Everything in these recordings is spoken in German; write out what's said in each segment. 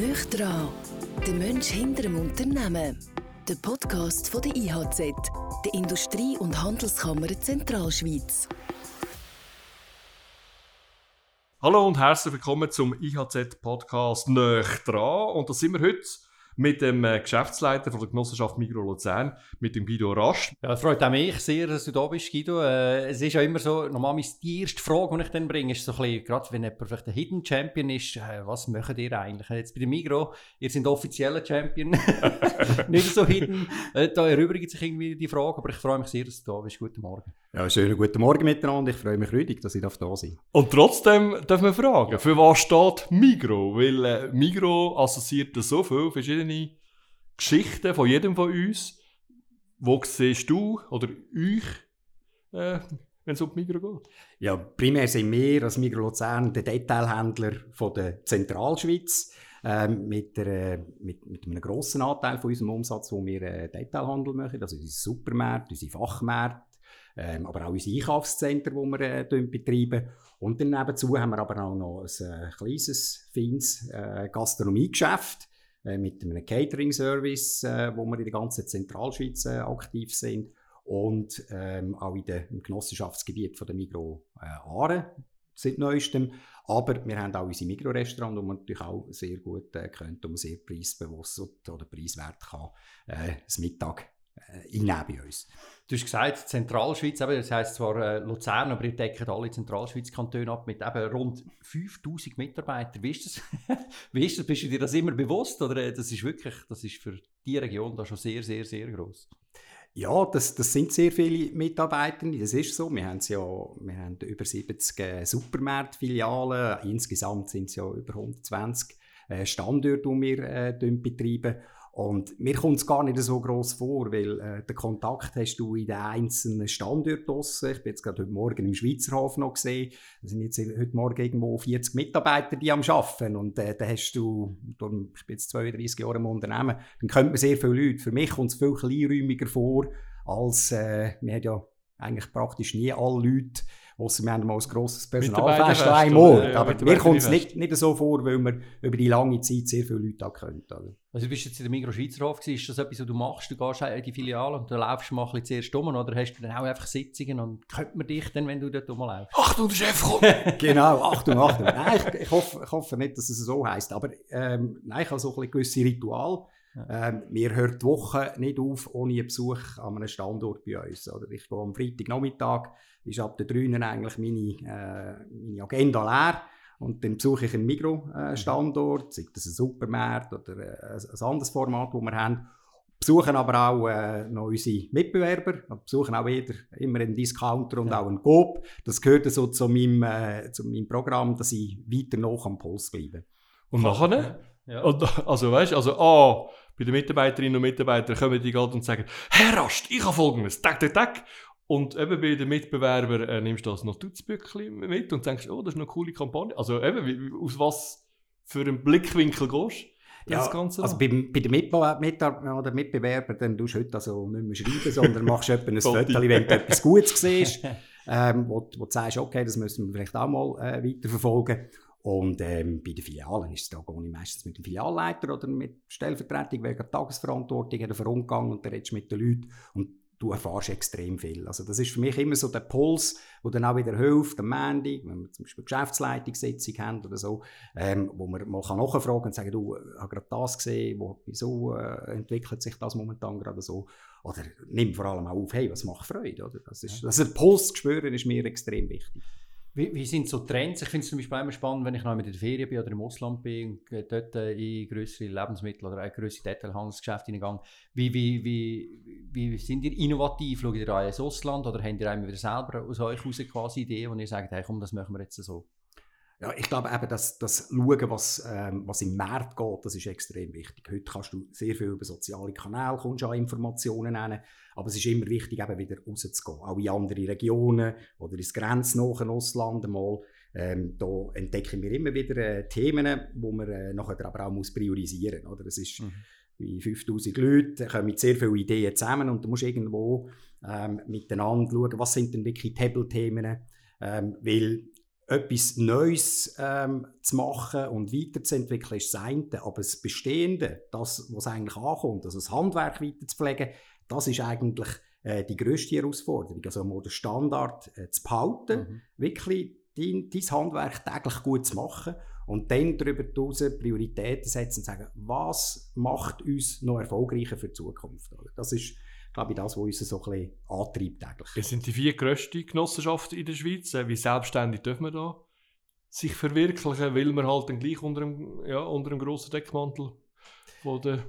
Nicht dran, der Mensch hinter dem Unternehmen. Der Podcast von der IHZ, der Industrie- und Handelskammer Zentralschweiz. Hallo und herzlich willkommen zum IHZ-Podcast «Nicht dran». Und da sind wir heute mit dem äh, Geschäftsleiter von der Genossenschaft Migro Luzern, mit dem Guido Rasch. Ja, es freut auch mich sehr, dass du da bist, Guido. Äh, es ist ja immer so, normalerweise die erste Frage, die ich dann bringe, ist so ein bisschen, gerade wenn jemand vielleicht ein Hidden Champion ist, äh, was macht ihr eigentlich? Jetzt bei dem Migro, ihr seid offizieller Champion, nicht so hidden. Da erübrigt sich irgendwie die Frage, aber ich freue mich sehr, dass du da bist. Guten Morgen. Ja, schönen guten Morgen miteinander. Ich freue mich rüdig, dass ich da sein Und trotzdem darf man fragen, für was steht Migro? Weil äh, Migro assoziiert so viele verschiedene Geschichten von jedem von uns. Wo siehst du oder euch, äh, wenn es um die Migro geht? Ja, primär sind wir als Migro Luzern der Detailhändler von der Zentralschweiz. Ähm, mit, der, mit, mit, einem grossen Anteil von unserem Umsatz, wo wir äh, Detailhandel machen, also unsere Supermärkte, unsere Fachmärkte, ähm, aber auch unsere Einkaufszentren, die wir äh, betreiben. Und dann nebenzu haben wir aber auch noch ein äh, kleines, feines äh, Gastronomiegeschäft äh, mit einem Catering-Service, äh, wo wir in der ganzen Zentralschweiz äh, aktiv sind und ähm, auch in der, im Genossenschaftsgebiet von der Migro äh, Aare seit neuestem. Aber wir haben auch unsere Migro-Restaurant, wo man natürlich auch sehr gut äh, könnte, um sehr preisbewusst oder preiswert kann, äh, das Mittag äh, bei uns. Du hast gesagt, Zentralschweiz, das heisst zwar äh, Luzern, aber ihr deckt alle Zentralschweiz-Kantone ab mit eben rund 5000 Mitarbeitern. Wie ist das? Wie ist das? Bist du dir das immer bewusst? Oder äh, das ist wirklich, das ist für die Region da schon sehr, sehr, sehr groß? Ja, das, das sind sehr viele Mitarbeiter, das ist so. Wir haben, ja, wir haben über 70 äh, Supermarktfilialen, insgesamt sind es ja über 120 äh, Standorte, die wir äh, betreiben. Und mir kommt es gar nicht so groß vor, weil äh, den Kontakt hast du in den einzelnen Standorten. Ich bin jetzt gerade heute Morgen im Schweizer Hafen noch gesehen. Da sind jetzt heute Morgen irgendwo 40 Mitarbeiter, die am Arbeiten. Und äh, da hast du, ich bin jetzt 32 Jahre im Unternehmen, dann kommt man sehr viele Leute. Für mich kommt es viel kleinräumiger vor, als äh, wir haben ja eigentlich praktisch nie alle Leute Ausser wir haben mal ein grosses Personalfest einmal. Ja, aber mir kommt es nicht, nicht so vor, weil wir über die lange Zeit sehr viele Leute auch können. Also du bist jetzt in der Migros Schweizerhof, ist das etwas, was du machst? Du gehst in die Filiale und du läufst mal ein zuerst um oder hast du dann auch einfach Sitzungen und könnte man dich dann, wenn du dort rumläufst? Achtung, der Chef kommt! genau, Achtung, Achtung. Nein, ich, ich, hoffe, ich hoffe nicht, dass es so heisst, aber ähm, nein, ich habe so ein gewisse Ritual. Ähm, mir hört die Woche nicht auf ohne einen Besuch an einem Standort bei uns. Oder ich gehe am Freitagnachmittag, ist ab der 3 eigentlich meine, äh, meine Agenda leer. Und dann besuche ich einen Migro-Standort, mhm. sei das ein Supermarkt oder äh, ein anderes Format, das wir haben. Besuchen aber auch äh, noch unsere Mitbewerber, besuchen auch wieder immer einen Discounter und ja. auch einen Coop. Das gehört so zu meinem, äh, zu meinem Programm, dass ich weiter noch am Puls bleibe. Und nachher? Ja. Und, also weißt du, also ah, bei den Mitarbeiterinnen und Mitarbeitern kommen die gerade und sagen, Herr Rast, ich habe folgendes, tak, tak, tak. Und eben bei den Mitbewerbern äh, nimmst du das Notizbüchlein mit und denkst, oh, das ist eine coole Kampagne. Also eben, wie, aus was für einem Blickwinkel gehst du? Ja, Ganze also bei, bei den Mitbewerbern oder Mitbewerbern, dann tust du heute also nicht mehr schreiben, sondern machst etwa ein Foto, wenn du etwas Gutes siehst, ähm, wo, wo du sagst, okay, das müssen wir vielleicht auch mal äh, weiterverfolgen. Und ähm, bei den Filialen ist es da gar nicht meistens mit dem Filialleiter oder mit Stellvertretung wegen Tagesverantwortung oder Umgang und dann redest du mit den Leuten und du erfährst extrem viel. Also das ist für mich immer so der Puls, der dann auch wieder hilft, am Montag, wenn wir zum Beispiel Geschäftsleitungssitzung haben oder so, ähm, wo man mal nachfragen kann und sagen, du, ich habe gerade das gesehen, wo, wieso äh, entwickelt sich das momentan gerade so? Oder nimm vor allem auch auf, hey, was macht Freude? Oder? Das ist, also der Puls zu spüren, ist mir extrem wichtig. Wie, wie, sind so Trends? Ich finde es zum Beispiel immer spannend, wenn ich noch mit der Ferien bin oder im Ausland bin und dort in größere Lebensmittel oder ein größere Detailhandelsgeschäfte hineingehe. Wie, wie, wie, wie sind ihr innovativ? Schaut ihr an ins Ausland oder habt ihr einmal wieder selber aus euch heraus quasi Ideen, wo ihr sagt, hey, komm, das machen wir jetzt so? Ja, ich glaube eben, dass das Schauen, was, ähm, was im Markt geht, das ist extrem wichtig. Heute kannst du sehr viel über soziale Kanäle, kommst an Informationen hin, aber es ist immer wichtig, eben wieder rauszugehen. Auch in andere Regionen oder ins grenznahe Ausland einmal. Ähm, da entdecken wir immer wieder äh, Themen, wo man äh, nachher aber auch muss priorisieren muss. Es ist mhm. wie 5000 Leute, kommen mit sehr vielen Ideen zusammen und du musst irgendwo ähm, miteinander schauen, was sind denn wirklich Table-Themen, ähm, weil etwas Neues ähm, zu machen und weiterzuentwickeln, ist das eine. Aber das Bestehende, das, was eigentlich ankommt, also das Handwerk weiterzupflegen, das ist eigentlich äh, die grösste Herausforderung. Also mal den Standard äh, zu behalten, mhm. wirklich dein, dein Handwerk täglich gut zu machen und dann darüber hinaus Prioritäten setzen und sagen, was macht uns noch erfolgreicher für die Zukunft. Das ist, glaube ich, das, was uns so ein bisschen antreibt. Eigentlich. Es sind die vier grössten Genossenschaften in der Schweiz. Wie selbstständig dürfen wir da sich verwirklichen, weil wir halt dann gleich unter einem, ja, unter einem grossen Deckmantel von der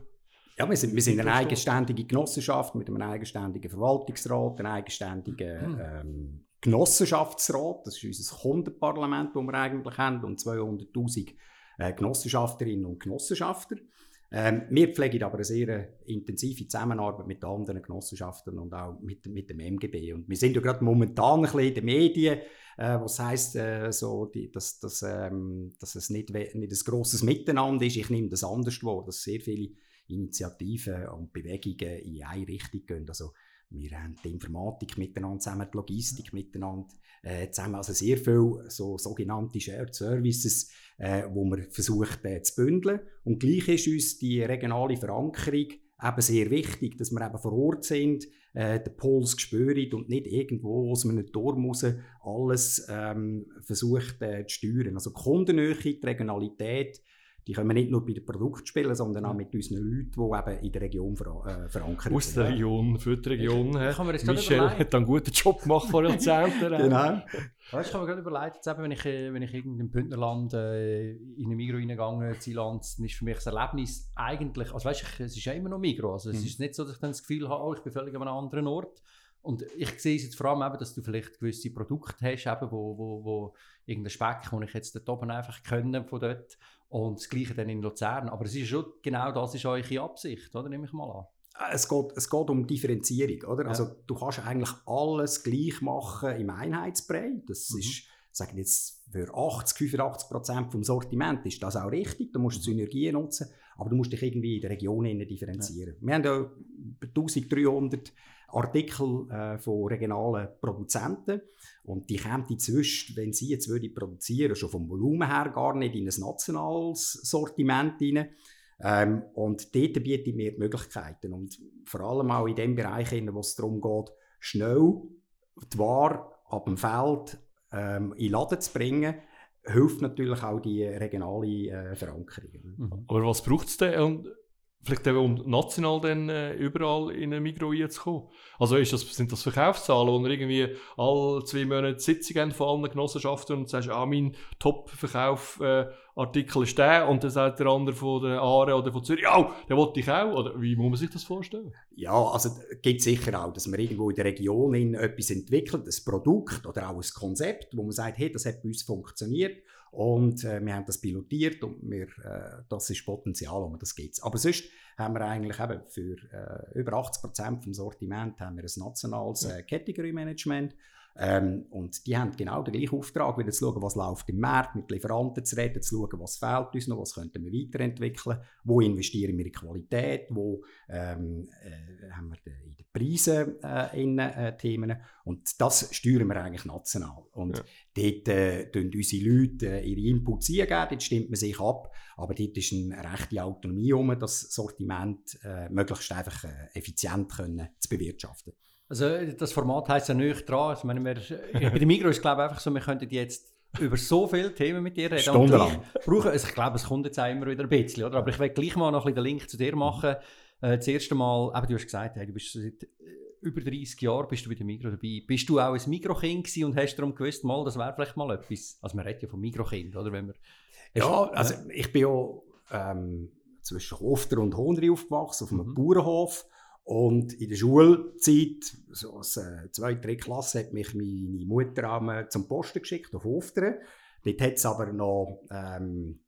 ja, wir sind, wir sind eine eigenständige Genossenschaft mit einem eigenständigen Verwaltungsrat, einem eigenständigen hm. ähm, Genossenschaftsrat. Das ist unser Kundenparlament, das wir eigentlich haben, und 200.000 äh, Genossenschafterinnen und Genossenschafter. Ähm, wir pflegen aber eine sehr intensive Zusammenarbeit mit anderen Genossenschaften und auch mit, mit dem MGB. Und wir sind ja gerade momentan ein bisschen in den Medien, äh, was heisst, äh, so die, dass, dass, ähm, dass es nicht, nicht ein grosses Miteinander ist. Ich nehme das anders wahr, dass sehr viele Initiativen und Bewegungen in eine Richtung gehen. Also, wir haben die Informatik miteinander zusammen, die Logistik miteinander äh, zusammen, also sehr viele so sogenannte Shared Services, äh, wo wir versucht äh, zu bündeln. Und gleich ist uns die regionale Verankerung eben sehr wichtig, dass wir eben vor Ort sind, äh, den Puls spüren und nicht irgendwo aus einem Turm raus alles ähm, versucht äh, zu steuern. Also die Kundennähe, die Regionalität, die können wir nicht nur bei den Produkten spielen, sondern auch mit unseren Leuten, die eben in der Region ver äh, verankert sind. Aus der Region, für die Region. Ich, ich Michel hat einen guten Job gemacht vor Jahrzehnten. genau. Weißt, ich habe mir gerade überlegt, jetzt eben, wenn ich, äh, wenn ich irgendein Bündnerland äh, in ein Migro reingegangen Zielland, dann ist für mich das Erlebnis eigentlich, also weißt, ich, es ist ja immer noch Migro, also es mhm. ist nicht so, dass ich dann das Gefühl habe, oh, ich bin völlig an einem anderen Ort. Und ich sehe es jetzt vor allem eben, dass du vielleicht gewisse Produkte hast, eben, wo, wo, wo irgendein Speck, den ich jetzt dort oben einfach können von dort und das Gleiche dann in Luzern. Aber es ist schon genau das ist eure Absicht, oder? Nehme ich mal an. Äh, es geht, es geht um Differenzierung, oder? Ja. Also du kannst eigentlich alles gleich machen im Einheitsbrei. Das mhm. ist, sagen jetzt, für 80, 85 Prozent vom Sortiment ist das auch richtig. Du musst mhm. Synergien nutzen, aber du musst dich irgendwie in der Region differenzieren. Ja. Wir haben ja über 1300 Artikel äh, von regionalen Produzenten. Und die kämen inzwischen, wenn sie jetzt würde produzieren, schon vom Volumen her gar nicht in ein nationales Sortiment hinein. Ähm, und dort bieten wir die Möglichkeiten. Und vor allem auch in dem Bereich, wo es darum geht, schnell die Ware ab dem Feld ähm, in den Laden zu bringen, hilft natürlich auch die regionale äh, Verankerung. Mhm. Aber was braucht es denn? Vielleicht eben um national dann äh, überall in ein Migros reinzukommen. Also ist das, sind das Verkaufszahlen, wo wir irgendwie alle zwei Monate Sitzungen von allen Genossenschaften und sagst, ah, mein Top-Verkauf-Artikel äh, ist der und dann sagt der andere von der Aare oder von Zürich, ja, der wollte ich auch. Oder wie muss man sich das vorstellen? Ja, also gibt sicher auch, dass man irgendwo in der Region in etwas entwickelt, ein Produkt oder auch ein Konzept, wo man sagt, hey, das hat bei uns funktioniert und äh, wir haben das pilotiert und wir, äh, das ist Potenzial, um das gibt. Aber sonst haben wir eigentlich eben für äh, über 80 Prozent vom Sortiment haben wir ein nationales äh, Category Management. Ähm, und die haben genau den gleichen Auftrag, wieder zu schauen, was läuft im Markt, mit Lieferanten zu reden, zu schauen, was fehlt uns noch, was könnten wir weiterentwickeln, wo investieren wir in Qualität, wo ähm, äh, haben wir in den Preisen äh, in, äh, Themen. Und das steuern wir eigentlich national. Und ja. dort äh, tun unsere Leute äh, ihre Inputs eingeben, dort stimmt man sich ab, aber dort ist eine rechte Autonomie, um das Sortiment äh, möglichst einfach äh, effizient können, zu bewirtschaften. Also das Format heisst ja nicht dran. Also, meine, wir, bei der Migros ist es glaube einfach so, wir könnten jetzt über so viele Themen mit dir reden. Stundenlang. Brauchen, also ich glaube, es kommt jetzt auch immer wieder ein bisschen, oder? Aber ich will gleich mal noch ein bisschen den Link zu dir machen. Äh, das erste Mal, eben, du hast gesagt, hey, du bist seit äh, über 30 Jahren bist du bei der Migros dabei. Bist du auch ein Mikrokind und hast darum gewusst, mal, das wäre vielleicht mal etwas. Also man redet ja von Mikrokind, oder? Wenn man, ja, also ich bin ja ähm, zwischen Hofter und Honri aufgewachsen, auf einem mhm. Bauernhof. Und in der Schulzeit, so als äh, zweite, dritte Klasse, hat mich meine Mutter am, zum Posten geschickt, auf Ofteren. Dort hat es aber noch ähm,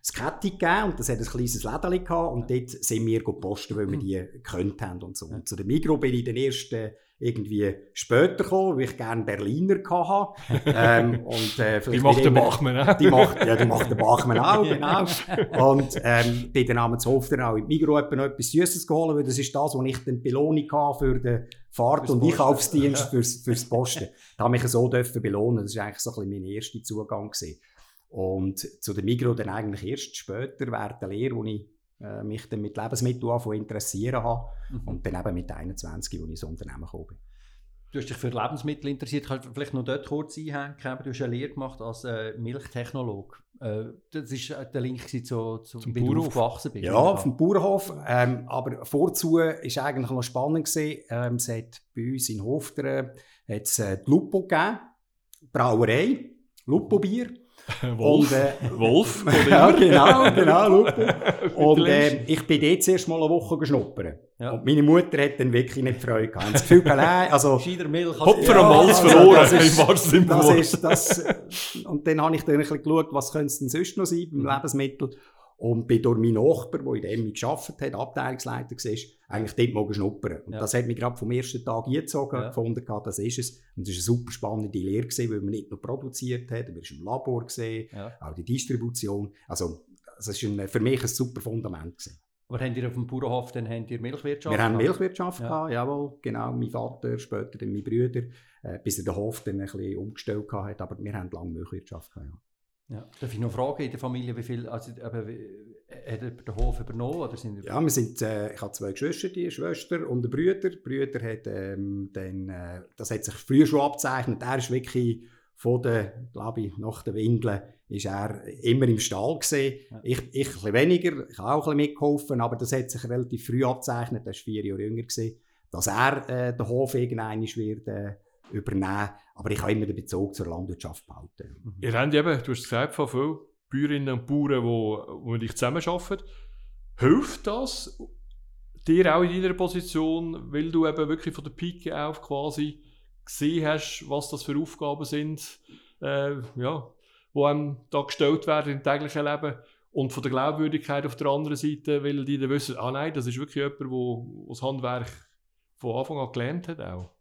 das Kette gegeben und das hat ein kleines Läden gehabt und dort sind wir posten, weil wir die gekannt haben und so. Und zu der Migro bin ich den ersten irgendwie später gekommen, weil ich gerne Berliner hatte. ähm, und, äh, die macht der Bachmann auch. Die macht, ja, die macht der Bachmann auch, genau. Und ähm, bin dann am Zofter auch im Migros noch etwas Süßes geholt, weil das ist das, was ich dann Belohnung hatte für den Fahrt- und Einkaufsdienst ja. fürs, fürs Posten. Da habe ich so dürfen belohnen. Das war eigentlich so ein bisschen mein erster Zugang. Gewesen. Und zu der Migros dann eigentlich erst später, während der Lehre, wo ich äh, mich dann mit Lebensmitteln interessieren habe. Mhm. Und dann eben mit 21, als ich ins Unternehmen gekommen bin. Du hast dich für Lebensmittel interessiert. Kannst du vielleicht noch dort kurz einhängen? Du hast eine Lehre gemacht als äh, Milchtechnologe. Äh, das war äh, der Link zu, zu zum Bauernhof. aufgewachsen bist. Ja, auf dem Bauernhof. Ähm, aber vorzu war eigentlich noch spannend. Gewesen. Ähm, es hat bei uns in Hofteren äh, die Lupo gegeben, Brauerei, Lupo-Bier. Wolf. Und, äh, Wolf. ja, genau, genau, Lupo. Und äh, ich bin dort zuerst mal eine Woche geschnuppert. Ja. Und meine Mutter hat dann wirklich nicht Freude gehabt. Das Gefühl, nein, also... Milch. Hopfer ja, am Hals also, verloren, das ist, das ist, das, Und dann habe ich dann ein bisschen geschaut, was könnte es denn sonst noch sein beim mhm. Lebensmittel. Und bin durch meinen Nachbar, der in der Emmi gearbeitet hat, Abteilungsleiter war, eigentlich dort mal schnuppern. Und ja. das hat mich gerade vom ersten Tag eingezogen, ja. gefunden, das ist es. Und es war eine super spannende Lehre, gewesen, weil man nicht nur produziert hat, man war im Labor, gewesen, ja. auch die Distribution. Also, es war für mich ein super Fundament. Gewesen. Aber habt ihr auf dem Bauernhof dann habt ihr Milchwirtschaft? Wir haben Milchwirtschaft ja. gehabt, jawohl, genau. Mein Vater, später dann meine Brüder, äh, bis er den Hof dann ein bisschen umgestellt hat. Aber wir haben lange Milchwirtschaft gehabt, ja. Ja. Darf ich noch fragen in der Familie, wie viel, also, aber, hat er den Hof übernommen? Oder sind ja, wir sind, äh, ich habe zwei Geschwister, die Schwester und einen Brüder. Der Brüder hat ähm, dann, äh, das hat sich früher schon abzeichnet, er ist wirklich von der, glaube ich, nach der Windeln, ist er immer im Stall gesehen. Ja. Ich, ich ein bisschen weniger, ich habe auch ein bisschen mitgeholfen, aber das hat sich relativ früh abzeichnet, er war vier Jahre jünger gewesen, dass er äh, den Hof irgendwann wird äh, übernehmen. Aber ich habe immer den Bezug zur Landwirtschaft behalten. Mhm. Ihr habt eben, du hast gesagt, von vielen Bäuerinnen und Bauern, die mit euch zusammenarbeiten. Hilft das dir auch in deiner Position, weil du eben wirklich von der Pike auf quasi gesehen hast, was das für Aufgaben sind, äh, ja, die einem da gestellt werden im täglichen Leben und von der Glaubwürdigkeit auf der anderen Seite, weil die dann wissen, ah nein, das ist wirklich jemand, der das Handwerk von Anfang an gelernt hat auch.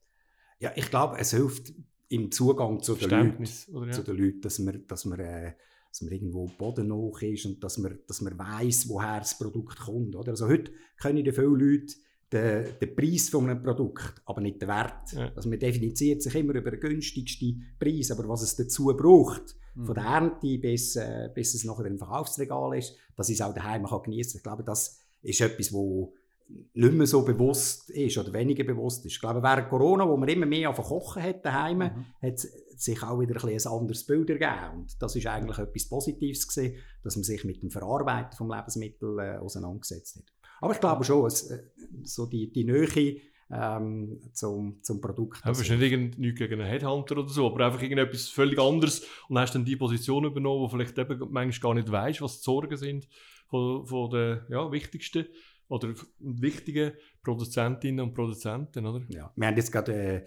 Ja, ich glaube, es hilft im Zugang zu den Leuten, oder, ja. zu den Leuten dass man, dass man, äh, dass man irgendwo bodenhoch ist und dass man, dass man weiss, woher das Produkt kommt. Oder? Also heute können viele Leute den, den Preis von einem Produkt, aber nicht den Wert. Ja. Also man definiert sich immer über den günstigsten Preis, aber was es dazu braucht, mhm. von der Ernte bis, äh, bis es nachher im Verkaufsregal ist, dass ich es auch daheim kann genießen kann. Ich glaube, das ist etwas, wo nicht mehr so bewusst ist oder weniger bewusst ist. Ich glaube, während Corona, wo man immer mehr auf Kochen hat daheim, mhm. hat sich auch wieder ein, ein anderes Bild ergeben. Und das ist eigentlich etwas Positives gewesen, dass man sich mit dem Verarbeiten von Lebensmitteln äh, auseinandergesetzt hat. Aber ich glaube schon, es, äh, so die, die Nähe ähm, zum, zum Produkt. Ja, wahrscheinlich nichts gegen einen Headhunter oder so, aber einfach irgendetwas völlig anderes und hast dann die Position übernommen, wo vielleicht eben manchmal gar nicht weißt, was die Sorgen sind von, von den ja, wichtigsten oder wichtigen Produzentinnen und Produzenten, oder? Ja, wir haben jetzt gerade äh,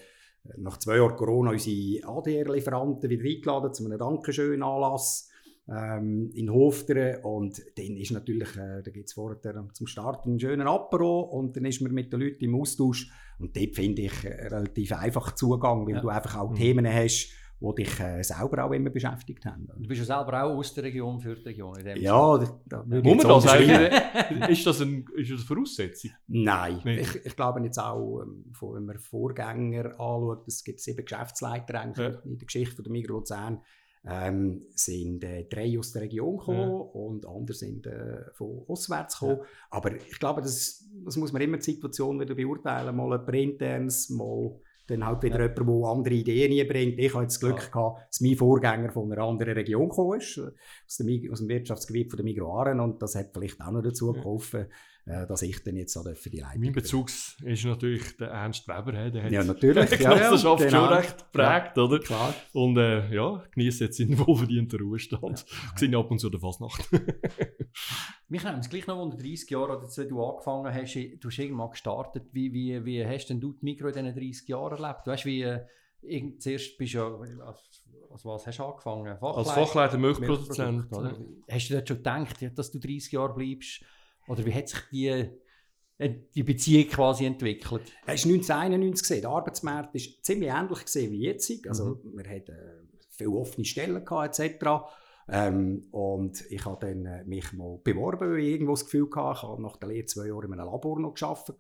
nach zwei Jahren Corona unsere ADR-Lieferanten wieder eingeladen zu einem Dankeschön-Anlass ähm, in Hofteren und dann ist natürlich, äh, da gibt es vorher zum Start einen schönen Apero und dann ist man mit den Leuten im Austausch und dort finde ich äh, relativ einfach Zugang, weil ja. du einfach auch mhm. Themen hast, die dich äh, selber auch immer beschäftigt haben. Du bist ja selber auch aus der Region für die Region. In dem ja, da, da Muss man das sagen? ist, das ein, ist das eine Voraussetzung? Nein. Ich, ich, glaube jetzt auch, ähm, wenn man Vorgänger anschaut, es gibt sieben Geschäftsleiter eigentlich ja. in der Geschichte von der Migros Luzern, ähm, sind äh, drei aus der Region gekommen ja. und andere sind äh, von auswärts gekommen. Ja. Aber ich glaube, das, das muss man immer die Situation wieder beurteilen. Mal ein internes, mal dann halt wieder ja. jemand, der andere Ideen bringt. Ich habe jetzt das Glück ja. gehabt, dass mein Vorgänger von einer anderen Region gekommen ist, aus dem, aus dem Wirtschaftsgebiet von der Migroaren und das hat vielleicht auch noch dazu geholfen, ja. Äh, dass ich dann jetzt so für die Leitung Mein Bezug ist natürlich der Ernst Weber, der hat ja, natürlich, die Genossenschaft ja, genau. schon recht geprägt, ja, oder? Klar. Und äh, ja, genießt jetzt seinen wohlverdienten Ruhestand. Ja. Ich sehe ab und zu der Fasnacht. Mich nimmt es gleich noch unter 30 Jahren, als du angefangen hast, du hast irgendwann gestartet, wie, wie, wie hast denn du die Mikro in diesen 30 Jahren erlebt? Du weißt, wie, äh, zuerst bist du ja, als, als was hast du angefangen? Fachleiter, als Fachleiter Milchproduzent. Milchprodukt, Hast du dort schon gedacht, dass du 30 Jahre bleibst? Oder wie hat sich die die Beziehung quasi entwickelt? Es war 1991, der Arbeitsmarkt war ziemlich ähnlich wie jetzt. Also, mhm. wir hatten äh, viele offene Stellen gehabt, etc. Ähm, und ich habe dann äh, mich mal beworben, weil ich irgendwo das Gefühl hatte, ich habe nach der Lehre zwei Jahre in einem Labor noch gearbeitet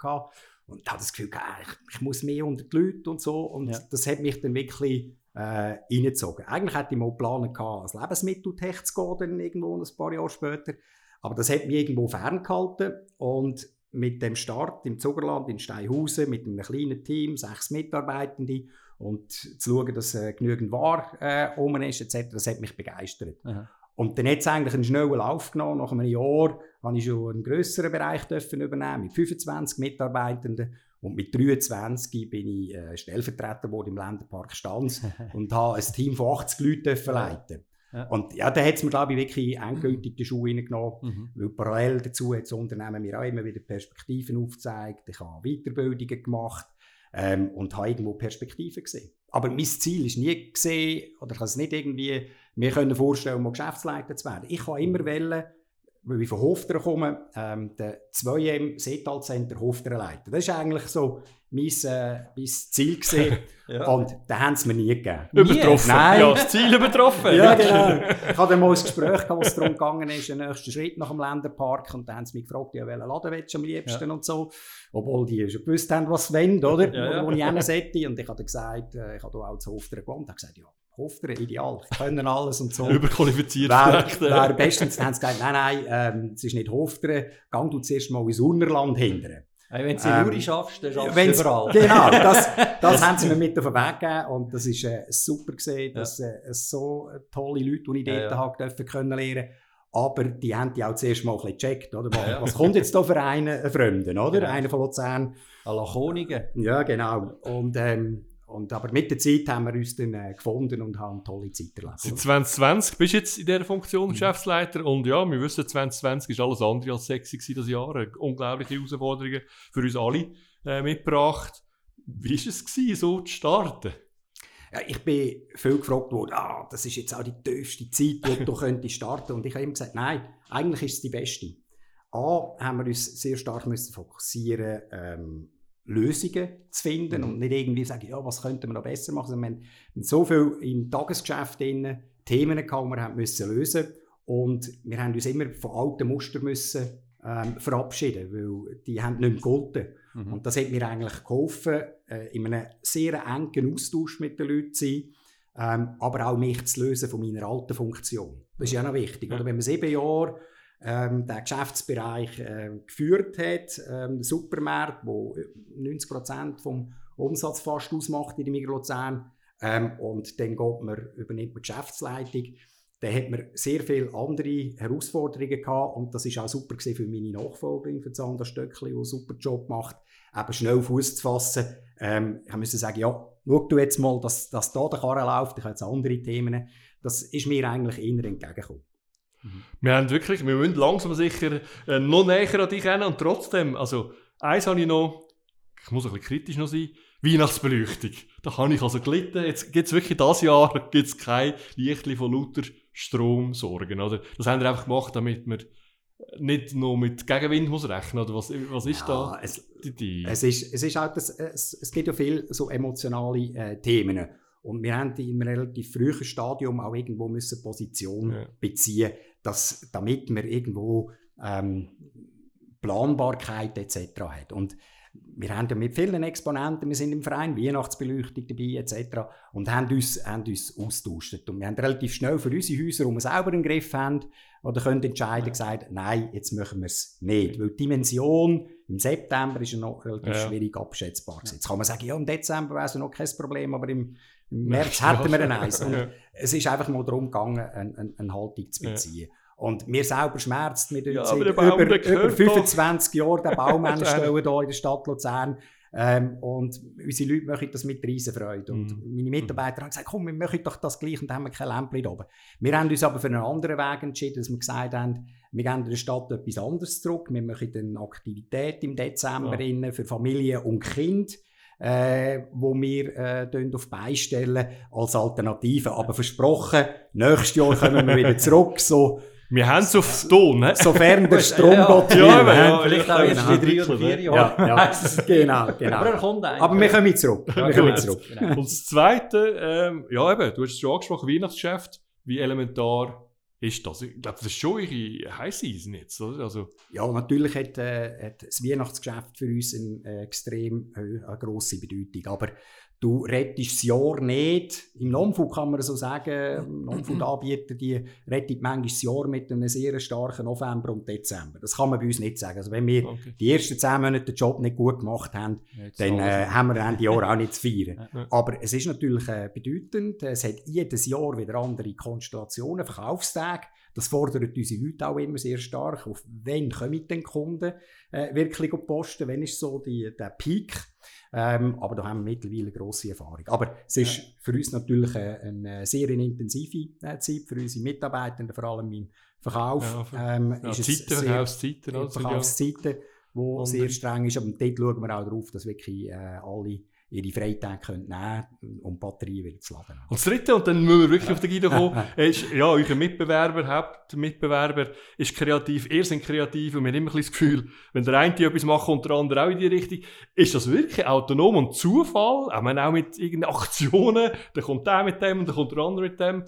und habe das Gefühl gehabt, ich, ich, muss mehr unter die Leute und so. Und ja. das hat mich dann wirklich äh, reingezogen. Eigentlich hätte ich mal geplant, als Lebensmitteltech zu gehen, dann irgendwo ein paar Jahre später. Aber das hat mich irgendwo ferngehalten. Und mit dem Start im Zugerland in Steinhausen mit einem kleinen Team, sechs Mitarbeitende und zu schauen, dass äh, genügend Ware äh, um ist, etc., das hat mich begeistert. Aha. Und dann hat es eigentlich einen schnellen Lauf genommen. Nach einem Jahr habe ich schon einen grösseren Bereich dürfen übernehmen mit 25 Mitarbeitenden. Und mit 23 bin ich äh, Stellvertreter im Länderpark Stanz und habe ein Team von 80 Leuten leiten. Ja. Und ja, da hat es mir, glaube ich, wirklich endgültig die Schuhe reingenommen. Mhm. Weil parallel dazu hat das Unternehmen mir auch immer wieder Perspektiven aufgezeigt. Ich habe Weiterbildungen gemacht ähm, und habe irgendwo Perspektiven gesehen. Aber mein Ziel ist nie gesehen, oder ich kann es nicht irgendwie mir können vorstellen, mal Geschäftsleiter zu werden. Ich habe immer wollen, weil ich von Hofteren komme, ähm, den 2M Seetal Center Hofteren leiten. Das ist eigentlich so mein, äh, mein Ziel ja. Und da haben sie mir nie gegeben. Übertroffen. Nein. Ja, das Ziel übertroffen. ja, genau. Ich hatte mal ein Gespräch, wo es darum gegangen ist, den nächsten Schritt nach dem Länderpark. Und dann haben sie mich gefragt, ja, welchen Laden willst du am liebsten ja. und so. Obwohl die schon gewusst haben, was sie wollen, oder? Ja, ja. Wo ich hin sollte. Und ich habe gesagt, äh, ich habe auch zu Hofteren gewohnt. Ich habe gesagt, ja, Hofteren, ideal. Ich können alles und so. Überqualifiziert. Wäre wär bestens, haben sie gesagt, nein, nein, ähm, es ist nicht Hofteren. Gang du zuerst mal ins Urnerland hindern. Hey, wenn du ähm, Uri schaffst, dann schaffst du überall. Genau, das, das haben sie mir mit auf den Weg gegeben und das ist äh, super gesehen, dass äh, so tolle Leute, die ich dort ja, ja. habe, dürfen können lernen aber die haben die auch zuerst mal ein bisschen gecheckt, oder? Was, was kommt jetzt da für einen, einen Fremden, oder? Ja. Einer von Luzern. Ein Lachonigen. Ja, genau. Und ähm, und, aber mit der Zeit haben wir uns dann äh, gefunden und haben tolle Zeit erlebt. Seit 2020 bist du jetzt in dieser Funktion mhm. Geschäftsleiter und ja, wir wissen, 2020 ist alles andere als sexy das Jahr. Unglaubliche Herausforderungen für uns alle äh, mitgebracht. Wie war es, gewesen, so zu starten? Ja, ich bin viel gefragt worden, ah, das ist jetzt auch die tiefste Zeit, wo du könntest starten. Und ich habe immer gesagt, nein, eigentlich ist es die beste. A, haben wir uns sehr stark müssen fokussieren ähm, Lösungen zu finden mhm. und nicht irgendwie sagen, ja, was könnte man noch besser machen. Also wir haben so viel im Tagesgeschäft drin, Themen gehabt, die wir haben müssen lösen und wir haben uns immer von alten Mustern müssen ähm, verabschieden, weil die haben nicht mehr gegolten. Mhm. Und das hat mir eigentlich geholfen, äh, in einem sehr engen Austausch mit den Leuten zu sein, ähm, aber auch mich zu lösen von meiner alten Funktion. Das ist ja noch wichtig. Ja. Oder wenn man sieben Jahre ähm, den Geschäftsbereich äh, geführt hat, ähm, der Supermarkt, wo 90 Prozent vom Umsatz fast ausmacht in der Migroluzern. Ähm, und dann geht man, übernimmt man die Geschäftsleitung. Dann hat man sehr viele andere Herausforderungen gehabt und das ist auch super für meine Nachfolgerin, für Sandra Stöckli, die einen super Job macht, eben schnell Fuß zu fassen. Ähm, ich musste sagen, ja, schau du jetzt mal, dass, dass da der Karren läuft, ich habe jetzt andere Themen. Das ist mir eigentlich eher entgegengekommen. Mhm. Wir haben wirklich, wir müssen langsam sicher äh, noch näher an dich kennen und trotzdem, also eins habe ich noch, ich muss ein bisschen kritisch noch sein, Weihnachtsbeleuchtung. Da habe ich also gelitten. Jetzt gibt es wirklich das Jahr gibt's kein Lichtli von lauter Stromsorgen. Oder? Das haben wir einfach gemacht, damit wir nicht nur mit Gegenwind muss rechnen oder was, was ist ja, da es, die Idee? Es ist, es ist halt das, es, es gibt ja viele so emotionale äh, Themen und wir haben in einem relativ frühen Stadium auch irgendwo müssen Position ja. beziehen, dass, damit man irgendwo ähm, Planbarkeit etc. hat. Und wir haben ja mit vielen Exponenten, wir sind im Verein Weihnachtsbeleuchtung dabei etc. und haben uns, haben uns austauscht. Und wir haben relativ schnell für unsere Häuser, wo wir selber im Griff haben, oder können entscheiden, ja. gesagt, nein, jetzt machen wir es nicht. Weil die Dimension im September ist ja noch relativ ja. schwierig abschätzbar. Jetzt kann man sagen, ja, im Dezember wäre es noch kein Problem, aber im im März hatten wir eins. Und ja. Es ist einfach mal darum gegangen, eine, eine, Haltung zu beziehen. Ja. Und mir selber schmerzt mit ja, über, über 25 Jahren den Baum stellen hier in der Stadt Luzern. Ähm, und unsere Leute machen das mit Riesenfreude. Und mm. meine Mitarbeiter haben gesagt, komm, wir machen doch das gleich und haben wir kein Lämpchen oben. Wir haben uns aber für einen anderen Weg entschieden, dass wir gesagt haben, wir geben der Stadt etwas anderes zurück. Wir machen eine Aktivität im Dezember ja. für Familie und Kind äh, wo wir äh, auf beistellen als Alternative. Aber versprochen, nächstes Jahr kommen wir wieder zurück, so Wir haben es auf Ton, ne? Sofern der Strom Ja, geht. ja, will, ja? Vielleicht auch erst in drei oder vier Ja, Jahren. ja. genau, genau. Aber er kommt. Aber wir kommen zurück. Wir Ja, kommen zurück. Und das Zweite, ähm, ja eben, du hast es schon angesprochen, Weihnachtsgeschäft, wie elementar ist das? Ich glaube, das ist schon ihre High Season jetzt, oder? Also, Ja, natürlich hat, äh, hat das Weihnachtsgeschäft für uns eine äh, extrem äh, eine grosse Bedeutung. Aber du rettest das Jahr nicht. Im Non-Food kann man so sagen, Non-Food-Anbieter, die retten manchmal das Jahr mit einem sehr starken November und Dezember. Das kann man bei uns nicht sagen. Also wenn wir okay. die ersten zehn Monate den Job nicht gut gemacht haben, Jetzt dann äh, haben wir Ende Jahr auch nicht zu feiern. Ja. Aber es ist natürlich äh, bedeutend, es hat jedes Jahr wieder andere Konstellationen, Verkaufstage. Das fordert unsere Leute auch immer sehr stark. Auf wann kommen denn Kunden äh, wirklich auf die Posten? Wann ist so die, der Peak? Ähm, aber da haben wir mittlerweile eine grosse Erfahrung. Aber es ist für uns natürlich äh, eine sehr intensive äh, Zeit, für unsere Mitarbeitenden, vor allem im Verkauf. Ja, ähm, ja, ist Zeiten, sehr- Verkaufszeiten, ja, ja- Verkaufszeiten, wo sehr streng ist. Aber dort schauen wir auch darauf, dass wirklich äh, alle ihre Freitage können nehmen können, um die Batterie wieder zu laden. Und das Dritte, und dann müssen wir wirklich auf den Guido kommen, ist, ja, euer Mitbewerber, Hauptmitbewerber ist kreativ, ihr seid kreativ und wir haben immer ein bisschen das Gefühl, wenn der eine etwas macht, kommt der andere auch in die Richtung. Ist das wirklich autonom und Zufall? Ich meine, auch mit irgendeinen Aktionen, dann kommt der mit dem und dann kommt der andere mit dem.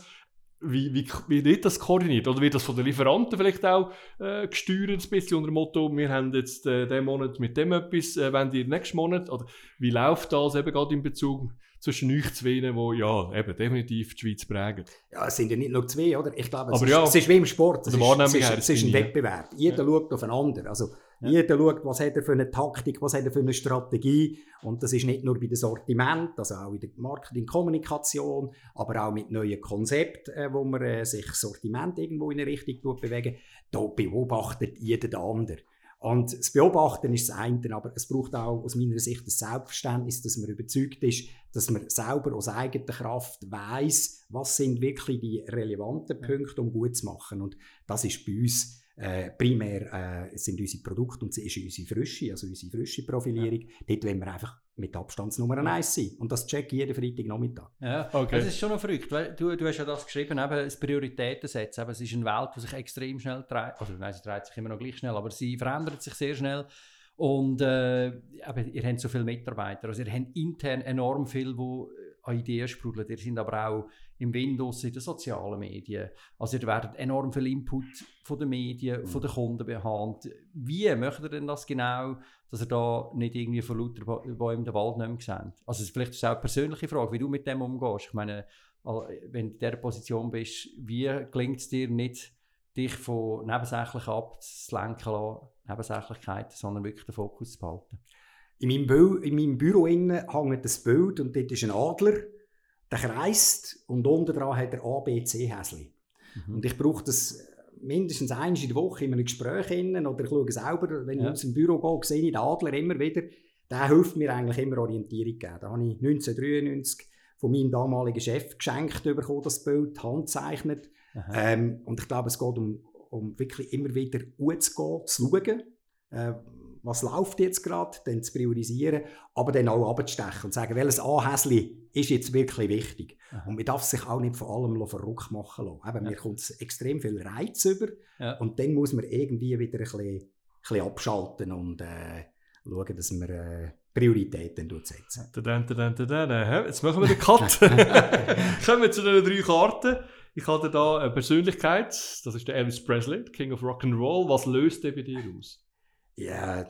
Wie, wie, wie wird das koordiniert? Oder wird das von den Lieferanten vielleicht auch äh, gesteuert, ein bisschen unter dem Motto, wir haben jetzt äh, diesen Monat mit dem etwas, äh, wenn ihr nächsten Monat? Oder wie läuft das eben gerade in Bezug zwischen euch zwei, die ja eben definitiv die Schweiz prägen? Ja, es sind ja nicht nur zwei, oder? Ich glaube, es, Aber ist, ja, es ist wie im Sport. Es ist, es ist, es ist ein finde ich, ja. Wettbewerb. Jeder schaut aufeinander. Also, Jeder schaut, was hat er für eine Taktik, was hat er für eine Strategie. Und das ist nicht nur bei dem Sortiment, also auch in der Marketingkommunikation, aber auch mit neuen Konzepten, äh, wo man äh, sich Sortiment irgendwo in eine Richtung bewegen. Da beobachtet jeder den anderen. Und das Beobachten ist das eine, aber es braucht auch aus meiner Sicht das Selbstverständnis, dass man überzeugt ist, dass man selber aus eigener Kraft weiß, was sind wirklich die relevanten Punkte, um gut zu machen. Und das ist bei uns äh, primär äh, sind unsere Produkte und es ist unsere Frische, also unsere frische Profilierung. Dort wollen wir einfach mit Abstandsnummer 1 sein. Und das check ich jeden Freitagnachmittag. Ja, Okay. das ist schon noch verrückt. Weil du, du hast ja das geschrieben, eben das Prioritäten setzen. Eben, es ist eine Welt, die sich extrem schnell dreht. Also, nein, sie dreht sich immer noch gleich schnell, aber sie verändert sich sehr schnell. Und äh, eben, ihr habt so viele Mitarbeiter. Also, ihr habt intern enorm viel, wo an Ideen sprudeln. Ihr seid aber auch im Windows, in den sozialen Medien. Also, ihr werdet enorm viel Input von den Medien, von den Kunden behandelt. Wie möchtet ihr denn das genau, dass ihr da nicht irgendwie von lauter Bäumen den Wald nicht mehr seht? Also, es ist vielleicht ist auch eine persönliche Frage, wie du mit dem umgehst. Ich meine, wenn du in dieser Position bist, wie gelingt es dir nicht, dich von Nebensächlichen abzulenken lassen, Nebensächlichkeiten, sondern wirklich den Fokus zu behalten? In meinem, Bü in meinem Büro innen hängt ein Bild und dort ist ein Adler, der kreist und unten dran hat er A, B, C Häsli. Mhm. Und ich brauche das mindestens einmal in der Woche in einem Gespräch innen, oder ich schaue selber, wenn ich Ja. aus dem Büro gehe, sehe ich den Adler immer wieder. Der hilft mir eigentlich immer Orientierung geben. Da habe ich 1993 von meinem damaligen Chef geschenkt bekommen, das Bild, handzeichnet. Ähm, und ich glaube, es geht um, um wirklich immer wieder umzugehen, zu schauen, äh, was läuft jetzt gerade, dann zu priorisieren, aber dann auch abzustechen und zu sagen, welches Anhäsli ist jetzt wirklich wichtig. Aha. Und man darf sich auch nicht von allem verrückt machen lassen. Eben, Ja. Mir kommt extrem viel Reiz über Ja. und dann muss man irgendwie wieder ein bisschen, ein bisschen abschalten und äh, schauen, dass man äh, Prioritäten setzen. Jetzt machen wir den Cut. Kommen wir zu den drei Karten. Ich hatte da eine Persönlichkeit, das ist der Elvis Presley, King of Rock'n'Roll. Was löst der bei dir aus? Ja,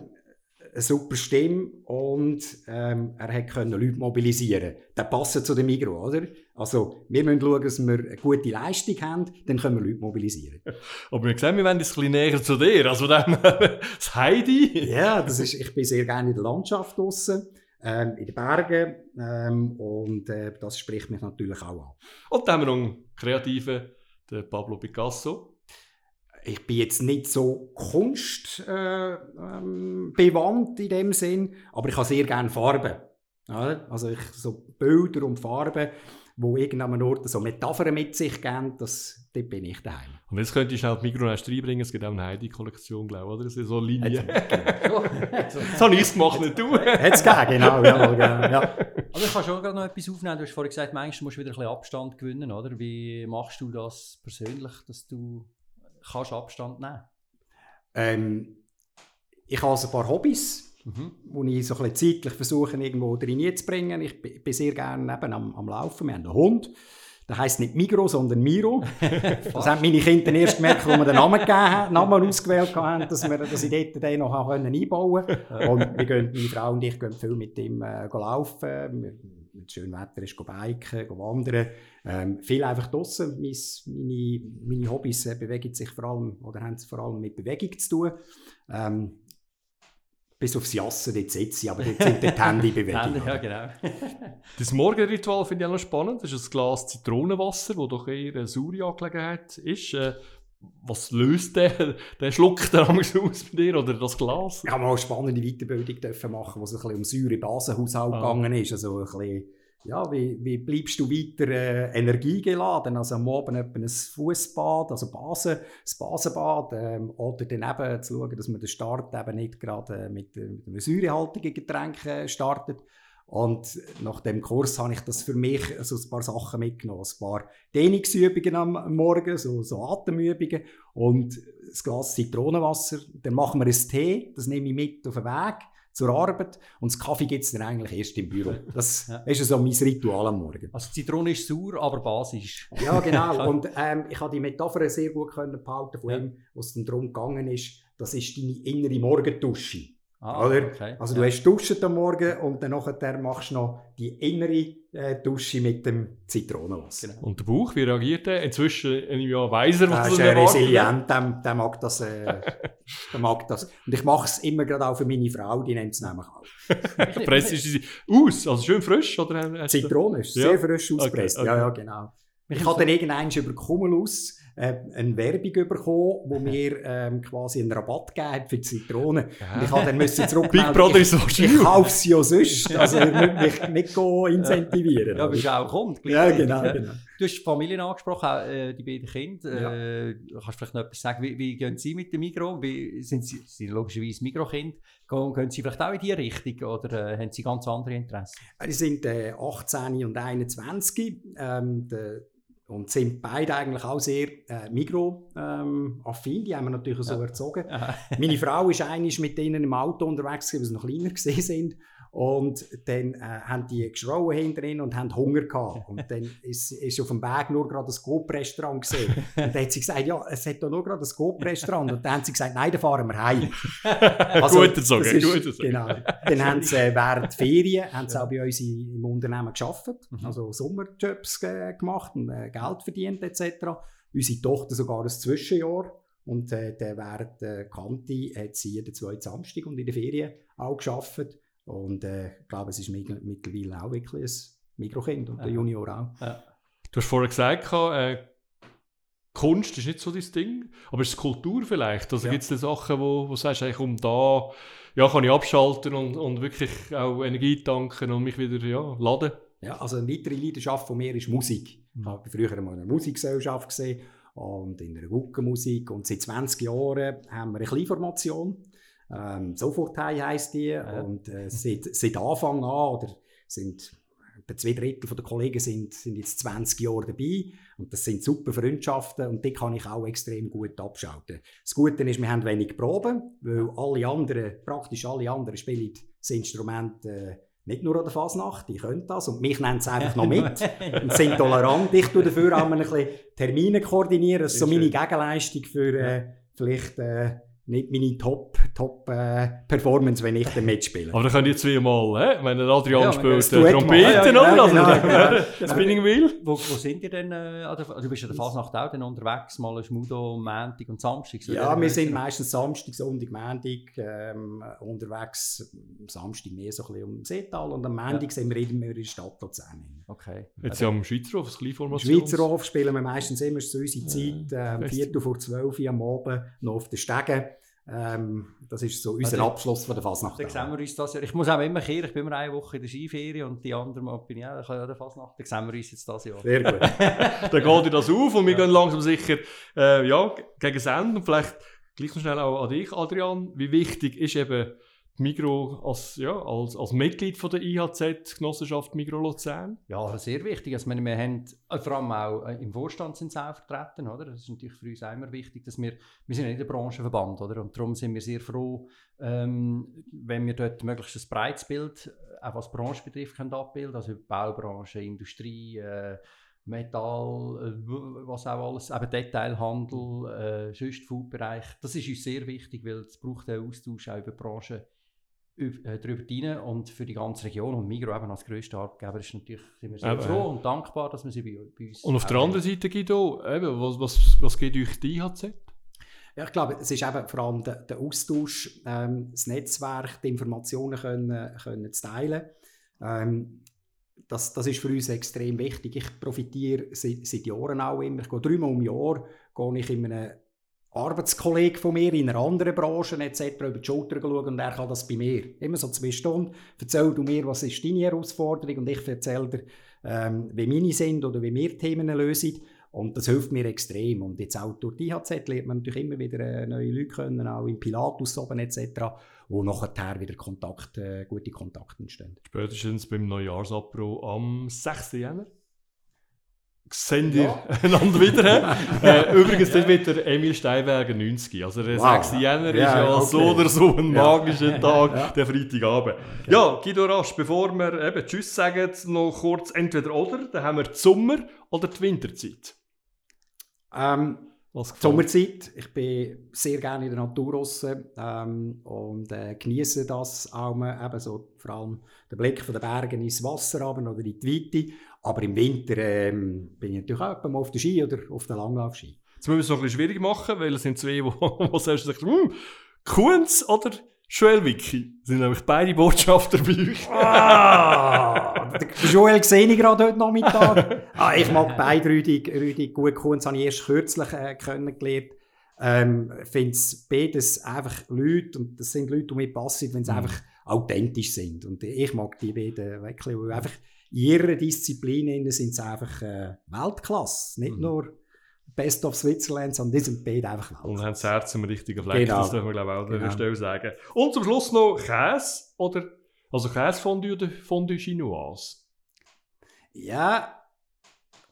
eine super Stimme und ähm, er hat können Leute mobilisieren. Das passt zu dem Migro, oder? Also wir müssen schauen, dass wir eine gute Leistung haben, dann können wir Leute mobilisieren. Aber wir sehen, wir wollen jetzt ein bisschen näher zu dir. Also dann, das Heidi. ja, das ist, ich bin sehr gerne in der Landschaft draussen, ähm, in den Bergen ähm, und äh, das spricht mich natürlich auch an. Und dann haben wir noch einen Kreativen, den Pablo Picasso. Ich bin jetzt nicht so kunstbewandt äh, ähm, in dem Sinn, aber ich habe sehr gerne Farben. Oder? Also ich, so Bilder und Farben, wo irgendeinem Ort so Metaphern mit sich geben, das, dort bin ich daheim. Und jetzt könntest du schnell die Mikronest reinbringen, es gibt auch eine Heidi-Kollektion, glaube ich, oder? Das ist so eine Linie. Das habe ich es gemacht, nicht du. Hat's gegeben, genau. Ja, genau, ja. Aber ich kann schon gerade noch etwas aufnehmen. Du hast vorhin gesagt, manchmal musst du wieder ein bisschen Abstand gewinnen, oder? Wie machst du das persönlich, dass du kannst du Abstand nehmen? Ähm, ich habe also ein paar Hobbys, mhm. wo ich so ein bisschen zeitlich versuche, irgendwo drin zu bringen. Ich bin sehr gerne eben am, am Laufen. Wir haben einen Hund. Der heisst nicht Migro, sondern Miro. das haben meine Kinder erst gemerkt, als wir den Namen gegeben haben, Namen ausgewählt haben, dass, wir, dass ich dort den noch einbauen konnte. Und wir gehen, meine Frau und ich gehen viel mit ihm äh, laufen. Wir, mit schönem Wetter ist biken, wandern. Ähm, viel einfach draußen. Meine, meine Hobbys äh, bewegen sich vor allem, oder haben vor allem mit Bewegung zu tun. Ähm, bis aufs Jassen, dort sitze ich, aber dort sind die Hände bewegt. ja, genau. das Morgenritual finde ich auch noch spannend. Das ist ein Glas Zitronenwasser, das doch eher eine saure Angelegenheit ist. Äh, was löst der, der Schluck der aus bei dir oder das Glas? Ich habe mal eine spannende Weiterbildung dürfen machen, wo es ein bisschen um Säure-Basenhaushalt ah. gegangen ist. Also ein bisschen ja, wie, wie bleibst du weiter äh, energiegeladen? Also am Abend ein Fußbad, also Basen, das Basenbad, ähm, oder dann eben zu schauen, dass man den Start eben nicht gerade äh, mit, äh, mit einem säurehaltigen Getränk äh, startet. Und nach dem Kurs habe ich das für mich so ein paar Sachen mitgenommen. Ein paar Dehnungsübungen am Morgen, so, so Atemübungen und ein Glas Zitronenwasser. Dann machen wir einen Tee, das nehme ich mit auf den Weg zur Arbeit und das Kaffee gibt es dann eigentlich erst im Büro. Das ja. ist so mein Ritual am Morgen. Also Zitrone ist sauer, aber basisch. Ja, genau. und ähm, ich habe die Metapher sehr gut können behalten von ja. ihm, wo es dann darum gegangen ist, das ist deine innere Morgendusche. Ah, Oder? Okay. Also du ja. hast duschen am Morgen und dann nachher machst du noch die innere äh, Dusche mit dem Zitronenwasser. Genau. Und der Bauch, wie reagiert er? Inzwischen ein Jahr weiser, was er ist äh, resilient, der, der, mag das, äh, der mag das. Und ich mache es immer gerade auch für meine Frau, die nennt es nämlich auch. Presst sie aus, also schön frisch? Oder Zitrone ist ja. sehr frisch ausgepresst, okay, okay. ja, ja, genau. Ich habe dann irgendwann über Cumulus äh, eine Werbung bekommen, wo mir ähm, quasi einen Rabatt gegeben für die Zitronen. Ja. Und ich habe dann müssen zurückmelden, Big Brother ist so ich, ich kaufe sie ja sonst, also ihr müsst mich nicht incentivieren. Ja, aber es auch kommt. Ja, genau, genau. Du hast Familien angesprochen, auch, äh, die beiden Kinder. Äh, kannst du vielleicht noch etwas sagen, wie, wie gehen sie mit dem Migro? Wie, sind sie sind logischerweise Mikrokind? Gehen, gehen sie vielleicht auch in diese Richtung oder äh, haben sie ganz andere Interessen? Die sind 18 äh, und 21. Ähm, der, und sind beide eigentlich auch sehr äh, Migro-affin. Ähm, die haben wir natürlich so ja. erzogen. Meine Frau ist eigentlich mit denen im Auto unterwegs, weil sie noch kleiner gesehen sind. Und dann äh, haben die geschrauen hinter und haben Hunger gehabt. Und dann ist, ist auf dem Weg nur gerade ein Scope-Restaurant gesehen. Und dann hat sie gesagt, ja, es hat doch nur gerade ein Scope-Restaurant. Und dann haben sie gesagt, nein, dann fahren wir heim. Also, gut sagen, gut sagen. Genau. Dann haben sie äh, während der Ferien haben sie auch bei uns im Unternehmen gearbeitet, mhm. also Sommerjobs äh, gemacht und äh, Geld verdient etc. Unsere Tochter sogar ein Zwischenjahr. Und äh, während der Kante hat sie jeden zweiten Samstag und in der Ferien auch gearbeitet. Und äh, ich glaube, es ist mittlerweile auch wirklich ein Mikrokind und ja. der Junior auch. Ja. Du hast vorher gesagt, äh, Kunst ist nicht so dein Ding, aber ist es Kultur vielleicht? Also ja. gibt es Sachen, wo, wo du sagst, um da ja, kann ich abschalten und, und wirklich auch Energie tanken und mich wieder ja, laden? Ja, also eine weitere Leidenschaft von mir ist Musik. Mhm. Ich habe früher einmal eine Musikgesellschaft gesehen und in einer Guckenmusik und seit 20 Jahren haben wir eine Kleinformation ähm, Soforthei heisst die. Ja. Und äh, seit, seit Anfang an, oder sind etwa zwei Drittel der Kollegen sind, sind jetzt 20 Jahre dabei. Und das sind super Freundschaften und die kann ich auch extrem gut abschalten. Das Gute ist, wir haben wenig Proben, weil alle anderen, praktisch alle anderen spielen das Instrument äh, nicht nur an der Fasnacht, die können das und mich nennen sie einfach noch mit und sind tolerant. Ich tue dafür auch ein bisschen Termine koordinieren, das ist so meine Gegenleistung für äh, vielleicht... Äh, nicht meine Top-Performance, Top, äh, wenn ich dann mitspiele. Aber dann können die zweimal, hä? wenn der Adrian ja, spielt, äh, Trompeten, ja, ja, oder? Also, genau, genau. Spinning Wheel. Wo, wo sind ihr denn? Äh, du bist ja der Fasnacht auch dann unterwegs, mal ein Schmudo, Montag und Samstag. So ja, wir sind meistens Samstag, Sonntag, Montag ähm, unterwegs. Samstag mehr so ein bisschen um Seetal und am Montag ja. sind wir immer in der Stadt Luzern. Okay. Jetzt ja am Schweizer Hof, das Kleinformation. Schweizer Hof spielen wir meistens immer so unsere Zeit, äh, Viertel vor zwölf Uhr am Abend, noch auf den Stegen. Ähm, das ist so unser also, Abschluss von der Fasnacht. Dann sehen wir uns das Jahr. Ich muss auch immer kehren, ich bin immer eine Woche in der Skiferie und die andere Mal bin ich auch in der Fasnacht. Dann sehen wir uns jetzt das Jahr. Sehr gut. dann geht dir das auf und wir ja. gehen langsam sicher äh, ja, gegen das Ende. Und vielleicht gleich noch schnell auch an dich, Adrian. Wie wichtig ist eben Migro als, ja, als, als Mitglied von der IHZ Genossenschaft Migro Luzern? Ja, sehr wichtig. Also, wir haben äh, vor allem auch äh, im Vorstand sind sie auch vertreten, oder? Das ist natürlich für uns auch immer wichtig, dass wir, wir sind ja nicht ein Branchenverband, oder? Und darum sind wir sehr froh, ähm, wenn wir dort möglichst ein breites Bild, äh, auch was Branche betrifft, können abbilden, also Baubranche, Industrie, äh, Metall, was auch alles, eben Detailhandel, äh, sonst. Das ist uns sehr wichtig, weil es braucht einen Austausch auch über die Äh, darüber hinein und für die ganze Region und Migro eben als grösster Arbeitgeber ist natürlich, sind wir sehr Eben, froh und dankbar, dass wir sie bei, bei uns Und auf der anderen Seite, Guido, eben, was, was, was geht euch die IHZ? Ja, ich glaube, es ist eben vor allem der, der Austausch, ähm, das Netzwerk, die Informationen können, können zu teilen. Ähm, das, das ist für uns extrem wichtig. Ich profitiere seit, seit Jahren auch immer. Ich gehe dreimal im Jahr gehe ich in einem Arbeitskollege von mir in einer anderen Branche etc. über die Schulter schauen und er kann das bei mir. Immer so zwei Stunden. Erzähl du mir, was ist deine Herausforderung und ich erzähle dir, ähm, wie meine sind oder wie wir Themen lösen. Und das hilft mir extrem. Und jetzt auch durch die IHZ lernt man natürlich immer wieder äh, neue Leute kennen, auch im Pilatus oben etc., wo nachher wieder Kontakt, äh, gute Kontakte entstehen. Spätestens beim Neujahrsabbruch am 6. Jänner. Sehen ihr Ja. einander wieder? äh, übrigens, dort wird der Emil Steinberger 90. Also der Wow. 6. Jänner ist Ja, okay. so oder so ein Ja. magischer Tag, Ja. der Freitagabend. Ja, Guido Rasch, bevor wir eben Tschüss sagen, noch kurz entweder oder, dann haben wir die Sommer- oder die Winterzeit. Ähm, Was gefällt? Sommerzeit. Ich bin sehr gerne in der Natur draussen, ähm, und äh, genieße das auch mal, eben so, vor allem den Blick von den Bergen ins Wasser runter oder in die Weite. Aber im Winter ähm, bin ich natürlich auch mal auf der Ski oder auf der Langlaufski. Jetzt müssen wir es noch ein bisschen schwierig machen, weil es sind zwei, die wo selbst sagen, hm, Kunz oder Joel Wiki sind nämlich beide Botschafter bei euch. Ah, Joel sehe ich gerade heute Nachmittag. Ah, ich mag beide Rüdig, Rüdig gut. Kunz habe ich erst kürzlich äh, kennengelernt. Ähm, finde es beides einfach Leute, und das sind Leute, die mir passen, wenn sie einfach authentisch sind. Und ich mag die beiden wirklich, weil einfach in ihrer Disziplin sind sie einfach äh, Weltklasse. Nicht Mhm. nur Best of Switzerland, sondern die sind beide einfach Und Weltklasse. haben das Herz am richtigen Fleck, Genau. das dürfen wir glaube ich auch an Genau. Stelle sagen. Und zum Schluss noch Käse oder, also Käsefondue oder Fondue Chinoise? Ja,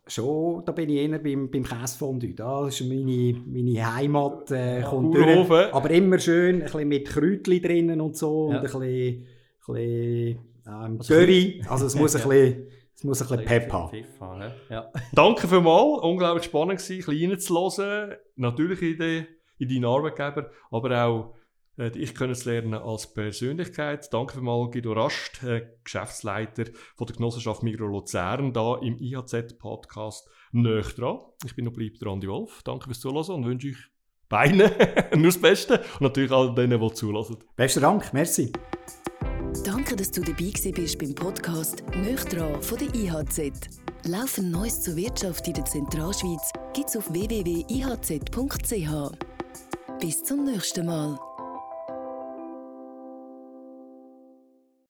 schon, da bin ich eher beim, beim Käsefondue. Da ist meine, meine Heimat, äh, kommt Bauernhof, durch. Aber immer schön, ein bisschen mit Kräutchen drinnen und so. Ja. Und ein bisschen, ein bisschen ähm, Also Curry. Also es muss ein Ja. bisschen, es muss ein bisschen Pep haben. Ne? Ja. Danke vielmals, unglaublich spannend gewesen, ein bisschen reinzuhören. Natürlich in, die, in deinen Arbeitgeber, aber auch äh, dich kennenzulernen als Persönlichkeit. Danke vielmals, Guido Rast, äh, Geschäftsleiter von der Genossenschaft Migro Luzern, da im IHZ-Podcast «Nöch dran». Ich bin noch bleibt der Andi Wolf. Danke fürs Zuhören und wünsche euch beiden nur das Beste und natürlich all denen, die zulassen. Besten Dank, merci. Danke, dass du dabei bist beim Podcast «Nöchtran» von der IHZ. Laufend Neues zur Wirtschaft in der Zentralschweiz gibt's auf www.ihz.ch. Bis zum nächsten Mal.